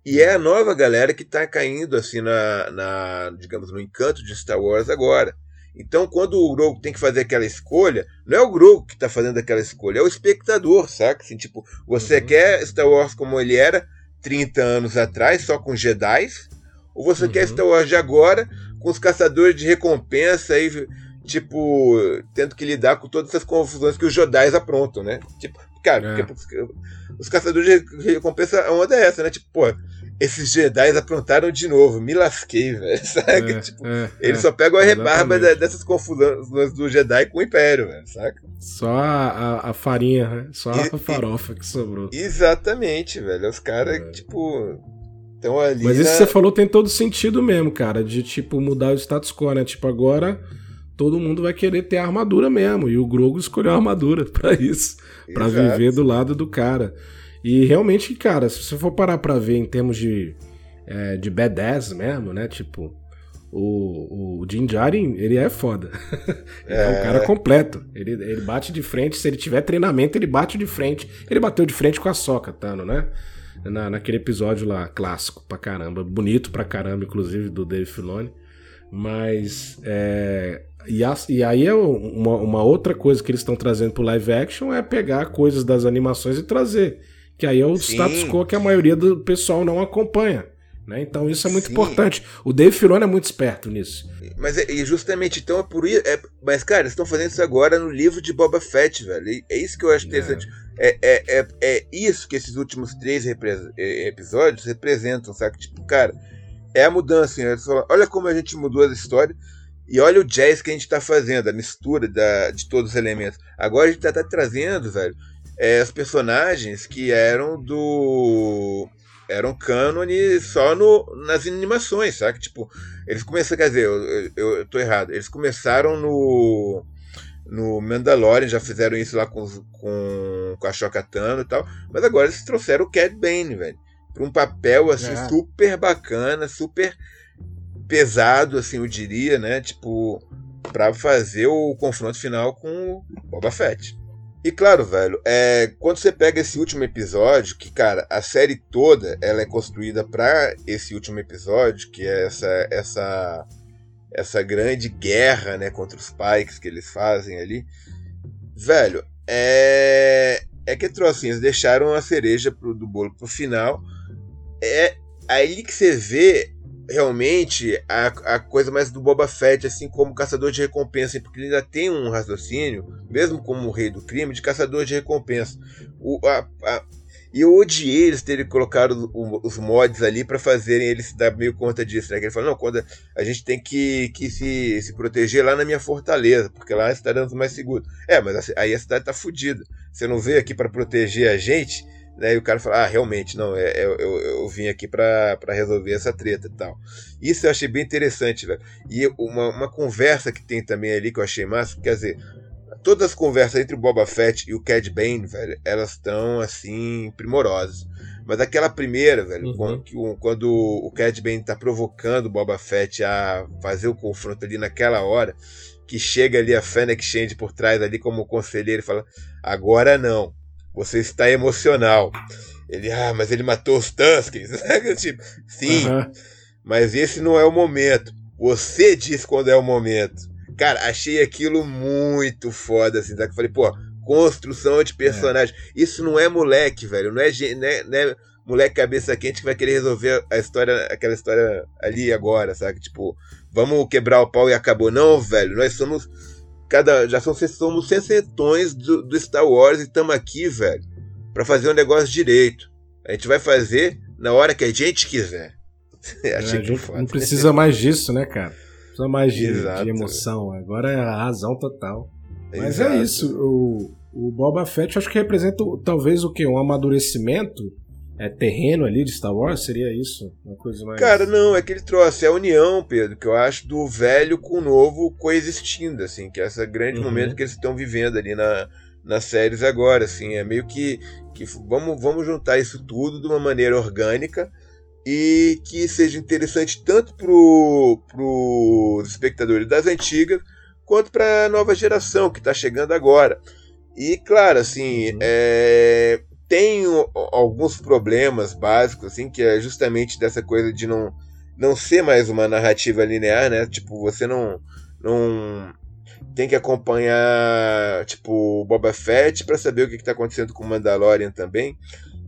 E é a nova galera que está caindo assim na, na, digamos, no encanto de Star Wars agora. Então, quando o Grogu tem que fazer aquela escolha, não é o Grogu que está fazendo aquela escolha, é o espectador, saca? Assim, tipo, você uhum. quer Star Wars como ele era 30 anos atrás, só com Jedi, ou você uhum. quer Star Wars de agora, com os caçadores de recompensa aí, tipo, tendo que lidar com todas essas confusões que os Jedi aprontam, né? Tipo, cara, é. porque os caçadores de recompensa, a onda é essa, né? Tipo, pô, esses Jedi aprontaram de novo, me lasquei, [LAUGHS] velho. Saca? É, tipo, é, eles é, só pegam a rebarba dessas confusões do Jedi com o Império, velho, saca? Só a, a, farinha, né? Só e, a farofa e, que sobrou. Exatamente, velho. Os caras, é. tipo. Estão ali. Mas isso que você falou tem todo sentido mesmo, cara. De, tipo, mudar o status quo, né? Tipo, agora todo mundo vai querer ter a armadura mesmo. E o Grogu escolheu a armadura [LAUGHS] para isso. Para viver do lado do cara. E realmente, cara, se você for parar pra ver em termos de, é, de badass mesmo, né? Tipo, o, o Jin Djarin, ele é foda. [LAUGHS] ele é. é. um cara completo. Ele, ele bate de frente, se ele tiver treinamento, ele bate de frente. Ele bateu de frente com a Soca, Tano, né? Na, naquele episódio lá, clássico pra caramba. Bonito pra caramba, inclusive, do Dave Filoni. Mas, é, e, a, e, aí é uma, uma, outra coisa que eles estão trazendo pro live action é pegar coisas das animações e trazer. Que aí é o Sim. status quo que a maioria do pessoal não acompanha. Né? Então isso é muito Sim. importante. O Dave Filoni é muito esperto nisso. Mas é, e justamente então é por isso. É, mas, cara, eles estão fazendo isso agora no livro de Boba Fett, velho. E é isso que eu acho interessante. É, é, é, é isso que esses últimos três é, episódios representam, sabe? Tipo, cara, é a mudança. Né? Olha como a gente mudou a história. E olha o jazz que a gente está fazendo, a mistura da, de todos os elementos. Agora a gente está tá trazendo, velho, é, os personagens que eram do. eram cânone só no, nas animações, sabe? Tipo, eles começaram, quer dizer, eu, eu, eu tô errado, eles começaram no. No Mandalorian já fizeram isso lá com, com, com a Chocatano e tal, mas agora eles trouxeram o Cad Bane, velho, para um papel assim é. super bacana, super pesado, assim, eu diria, né? Tipo, para fazer o confronto final com o Boba Fett. E claro, velho, é, quando você pega esse último episódio, que, cara, a série toda ela é construída para esse último episódio, que é essa, essa, essa grande guerra, né, contra os Pikes que eles fazem ali. Velho, é, é que eles deixaram a cereja pro, do bolo pro final. É aí que você vê realmente a, a coisa mais do Boba Fett, assim como caçador de recompensa, porque ele ainda tem um raciocínio, mesmo como o rei do crime, de caçador de recompensa. O, a, a, E eu odiei eles terem colocado os mods ali para fazerem eles se dar meio conta disso, né? Que ele falou, não, quando a gente tem que, que se, se proteger lá na minha fortaleza, porque lá a cidade é mais seguro. É, mas aí a cidade tá fodida. Você não veio aqui para proteger a gente, né? E o cara fala, ah, realmente, não, é, é eu, eu, eu vim aqui para resolver essa treta e tal. Isso eu achei bem interessante, velho. E uma, uma conversa que tem também ali que eu achei massa, quer dizer, todas as conversas entre o Boba Fett e o Cad Bane, velho, elas estão assim primorosas. Mas aquela primeira, velho, uhum. quando, quando, o Cad Bane tá provocando o Boba Fett a fazer o confronto ali naquela hora, que chega ali a Fennec Shand por trás ali como conselheiro e fala: "Agora não. Você está emocional". Ele: "Ah, mas ele matou os Tuskens". [LAUGHS] tipo, sim. Uhum. Mas esse não é o momento. Você diz quando é o momento. Cara, achei aquilo muito foda, assim, sabe? Falei, pô, construção de personagem. É. Isso não é moleque, velho. Não é, não é, não é moleque cabeça quente que vai querer resolver a história, aquela história ali agora, sabe? Tipo, vamos quebrar o pau e acabou. Não, velho. Nós somos. Cada, já somos, somos sessentões do, do Star Wars e estamos aqui, velho, para fazer um negócio direito. A gente vai fazer na hora que a gente quiser. [LAUGHS] É, a gente não precisa mais disso, né, cara? Precisa mais de, de, emoção. Agora é a razão total. Mas é Exato. é isso. O, o Boba Fett acho que representa talvez o que? Um amadurecimento é terreno ali de Star Wars? Seria isso? Uma coisa mais. Cara, não, é que ele trouxe é a união, Pedro, que eu acho do velho com o novo coexistindo, assim, que é esse grande uhum. momento que eles estão vivendo ali na, nas séries agora, assim, é meio que, que vamos, vamos juntar isso tudo de uma maneira orgânica e que seja interessante tanto para os espectadores das antigas quanto para a nova geração que está chegando agora. E claro, assim, uhum. é, tem alguns problemas básicos, assim, que é justamente dessa coisa de não, não ser mais uma narrativa linear, né? Tipo, você não, não tem que acompanhar, tipo, Boba Fett para saber o que está acontecendo com o Mandalorian também.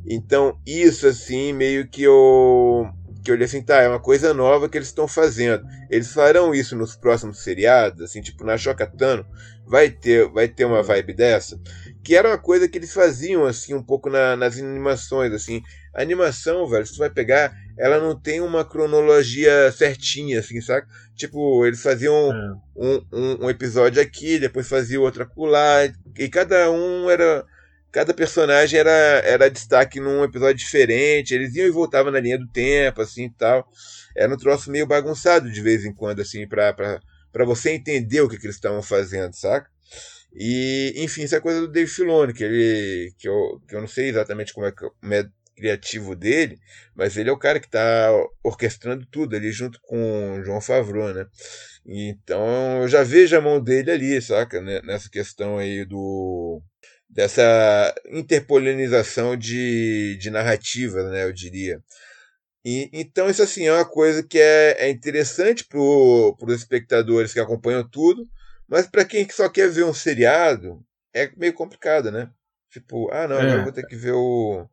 Então, isso assim, meio que eu que eu olhei assim, tá, é uma coisa nova que eles estão fazendo. Eles farão isso nos próximos seriados, assim, tipo na Chocatano, vai ter, vai ter uma vibe dessa, que era uma coisa que eles faziam assim um pouco na, nas animações, assim. A animação, velho, se tu vai pegar, ela não tem uma cronologia certinha, assim, sabe? Tipo, eles faziam é. um, um, um, episódio aqui, depois faziam outro acolá, e cada um era cada personagem era, era destaque num episódio diferente, eles iam e voltavam na linha do tempo, assim e tal. Era um troço meio bagunçado de vez em quando, assim, pra, pra, pra você entender o que, que eles estavam fazendo, saca? E, enfim, isso é coisa do Dave Filoni, que ele. que eu, que eu não sei exatamente como é, como é criativo dele, mas ele é o cara que está orquestrando tudo ali junto com o João Favreau, né? Então eu já vejo a mão dele ali, saca? Nessa questão aí do dessa interpolinização de, de narrativa, né, eu diria. E, então, isso assim, é uma coisa que é, é interessante para os espectadores que acompanham tudo, mas para quem só quer ver um seriado, é meio complicado, né? Tipo, ah, não, é. eu vou ter que ver o,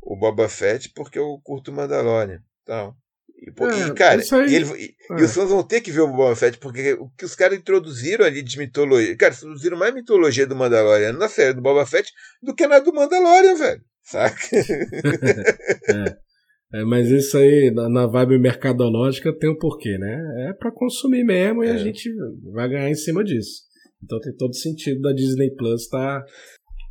o Boba Fett porque eu curto Mandalorian. Tal. E, é, e cara, e, ele, e, é. e, os fãs vão ter que ver o Boba Fett, porque o que os caras introduziram ali de mitologia. Cara, introduziram mais mitologia do Mandalorian na série do Boba Fett do que na do Mandalorian, velho. Saca? [LAUGHS] é. É. mas isso aí, na, na vibe mercadológica, tem um porquê, né? É para consumir mesmo e a é. gente vai ganhar em cima disso. Então tem todo sentido da Disney Plus estar tá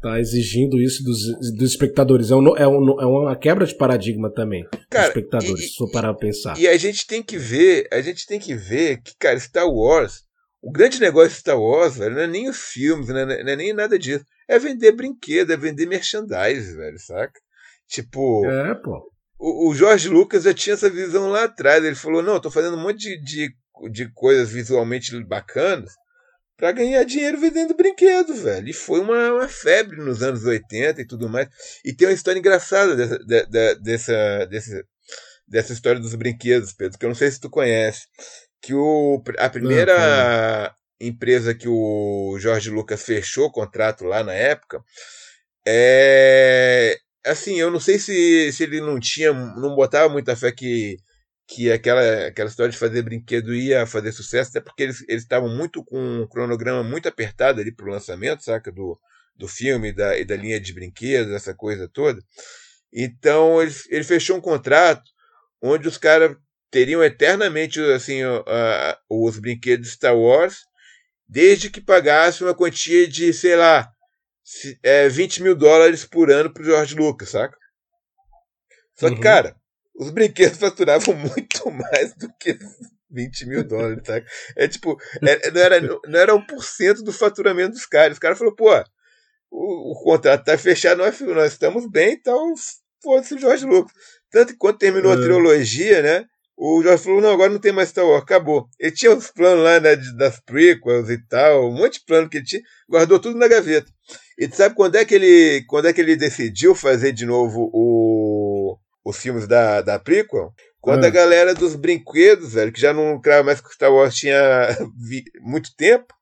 tá exigindo isso dos, dos espectadores. É, um, é, um, é uma quebra de paradigma também cara, dos espectadores, e, se for parar a pensar. E a gente tem que ver, a gente tem que ver que, cara, Star Wars, o grande negócio de Star Wars, velho, não é nem os filmes, não é, não é nem nada disso. É vender brinquedo, é vender merchandise, velho, saca? Tipo. É, pô. O, o Jorge Lucas já tinha essa visão lá atrás. Ele falou: não, eu tô fazendo um monte de, de, de coisas visualmente bacanas para ganhar dinheiro vendendo brinquedo, velho. E foi uma, uma, febre nos anos 80 e tudo mais. E tem uma história engraçada dessa, de, de, dessa, dessa, dessa história dos brinquedos, Pedro, que eu não sei se tu conhece. Que o, a primeira empresa que o Jorge Lucas fechou o contrato lá na época é. Assim, eu não sei se, se ele não tinha, não botava muita fé que que aquela, aquela história de fazer brinquedo ia fazer sucesso, até porque eles estavam muito com um cronograma muito apertado ali para o lançamento, saca? Do, do filme da, e da linha de brinquedos, essa coisa toda. Então ele, ele fechou um contrato onde os caras teriam eternamente assim os brinquedos Star Wars, desde que pagasse uma quantia de, sei lá, é, 20 mil dólares por ano pro George Lucas, saca? Só que, uhum. cara, os brinquedos faturavam [LAUGHS] muito mais do que 20 mil dólares, saca? É tipo, é, não, era, não era 1% do faturamento dos caras. Os caras falaram, pô, o, o, contrato tá fechado, nós, nós estamos bem, então foda-se o George Lucas. Tanto que quando terminou a é. trilogia, né? O Jorge falou, não, agora não tem mais Star Wars, acabou. Ele tinha os planos lá né, das prequels e tal, um monte de plano que ele tinha, guardou tudo na gaveta. E tu sabe quando é que ele, quando é que ele decidiu fazer de novo o, os filmes da, da prequel? Quando a galera dos brinquedos, velho, que já não crava mais que o Star Wars tinha [LAUGHS] vi, muito tempo,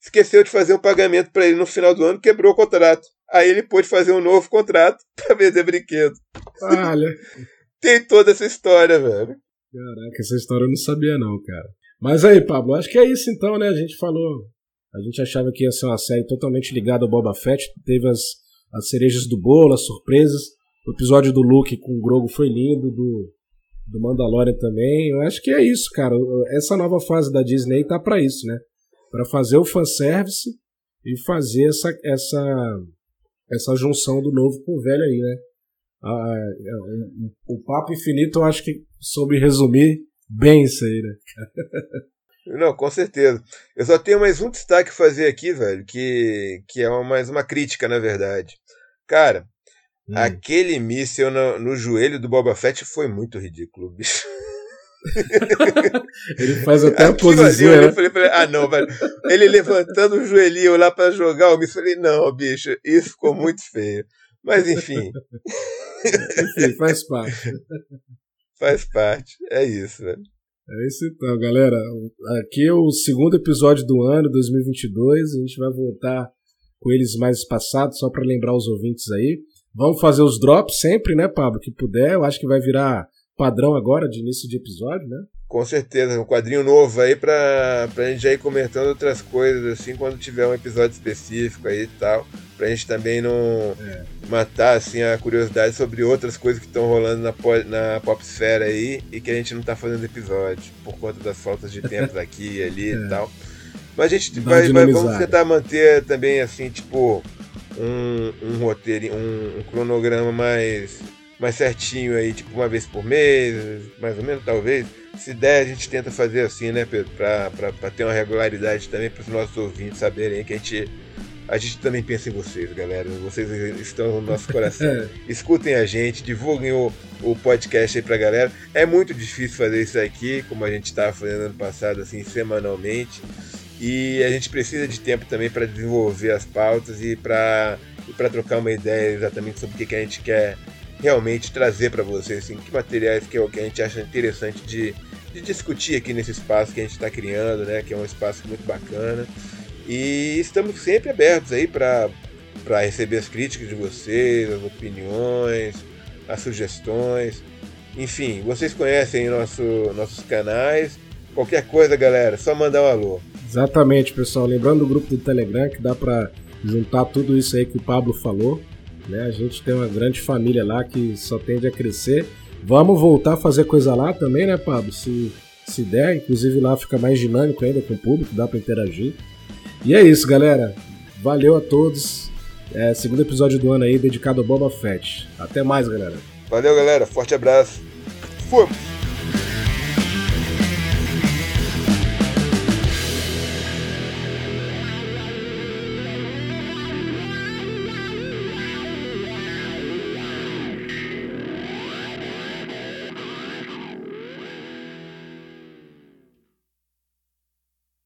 esqueceu de fazer um pagamento para ele no final do ano, quebrou o contrato. Aí ele pôde fazer um novo contrato [LAUGHS] para vender brinquedo. Olha. Tem toda essa história, velho. Caraca, essa história eu não sabia não, cara. Mas aí, Pablo, acho que é isso então, né? A gente falou. A gente achava que ia ser uma série totalmente ligada ao Boba Fett. Teve as, as cerejas do bolo, as surpresas. O episódio do Luke com o Grogo foi lindo, do, do Mandalorian também. Eu acho que é isso, cara. Essa nova fase da Disney tá para isso, né? Para fazer o fanservice e fazer essa, essa, essa junção do novo com o velho aí, né? Ah, é, o papo infinito eu acho que soube resumir bem isso aí, né? [LAUGHS] Não, com certeza. Eu só tenho mais um destaque a fazer aqui, velho, que, que é uma, mais uma crítica, na verdade. Cara, hum. aquele míssil no, no joelho do Boba Fett foi muito ridículo, bicho. [LAUGHS] ele faz até a posição. Né? eu falei, falei, ah, não, velho. Ele levantando o joelhinho lá para jogar o míssil. Eu falei, não, bicho, isso ficou muito feio. Mas enfim. Enfim, faz parte. Faz parte. É isso, velho. É isso então, galera. Aqui é o segundo episódio do ano, 2022. A gente vai voltar com eles mais espaçados, só para lembrar os ouvintes aí. Vamos fazer os drops sempre, né, Pablo? Que puder. Eu acho que vai virar padrão agora de início de episódio, né? Com certeza, um quadrinho novo aí pra, pra gente já ir comentando outras coisas, assim, quando tiver um episódio específico aí e tal. Pra gente também não é. matar, assim, a curiosidade sobre outras coisas que estão rolando na, na popsfera aí e que a gente não tá fazendo episódio, por conta das faltas de tempos [LAUGHS] aqui e ali é. e tal. Mas a gente vai, vai, vamos tentar manter também, assim, tipo, um, um roteiro, um, um cronograma mais, mais certinho aí, tipo, uma vez por mês, mais ou menos, talvez se der, a gente tenta fazer assim, né, Pedro? Pra, pra, pra ter uma regularidade também para os nossos ouvintes saberem que a gente, a gente também pensa em vocês, galera. Vocês estão no nosso coração. [LAUGHS] Escutem a gente, divulguem o, o podcast aí pra galera. É muito difícil fazer isso aqui, como a gente estava fazendo ano passado, assim, semanalmente. E a gente precisa de tempo também para desenvolver as pautas e para trocar uma ideia exatamente sobre o que, que a gente quer realmente trazer para vocês, assim, que materiais que, o que a gente acha interessante de, de discutir aqui nesse espaço que a gente está criando, né? Que é um espaço muito bacana. E estamos sempre abertos aí para receber as críticas de vocês, as opiniões, as sugestões. Enfim, vocês conhecem nosso, nossos canais. Qualquer coisa, galera, só mandar um alô. Exatamente, pessoal. Lembrando do grupo do Telegram que dá para juntar tudo isso aí que o Pablo falou. Né? A gente tem uma grande família lá que só tende a crescer. Vamos voltar a fazer coisa lá também, né, Pablo? Se, se der, inclusive lá fica mais dinâmico ainda com o público, dá para interagir. E é isso, galera. Valeu a todos. É, segundo episódio do ano aí dedicado ao Boba Fett. Até mais, galera. Valeu, galera. Forte abraço. Fomos!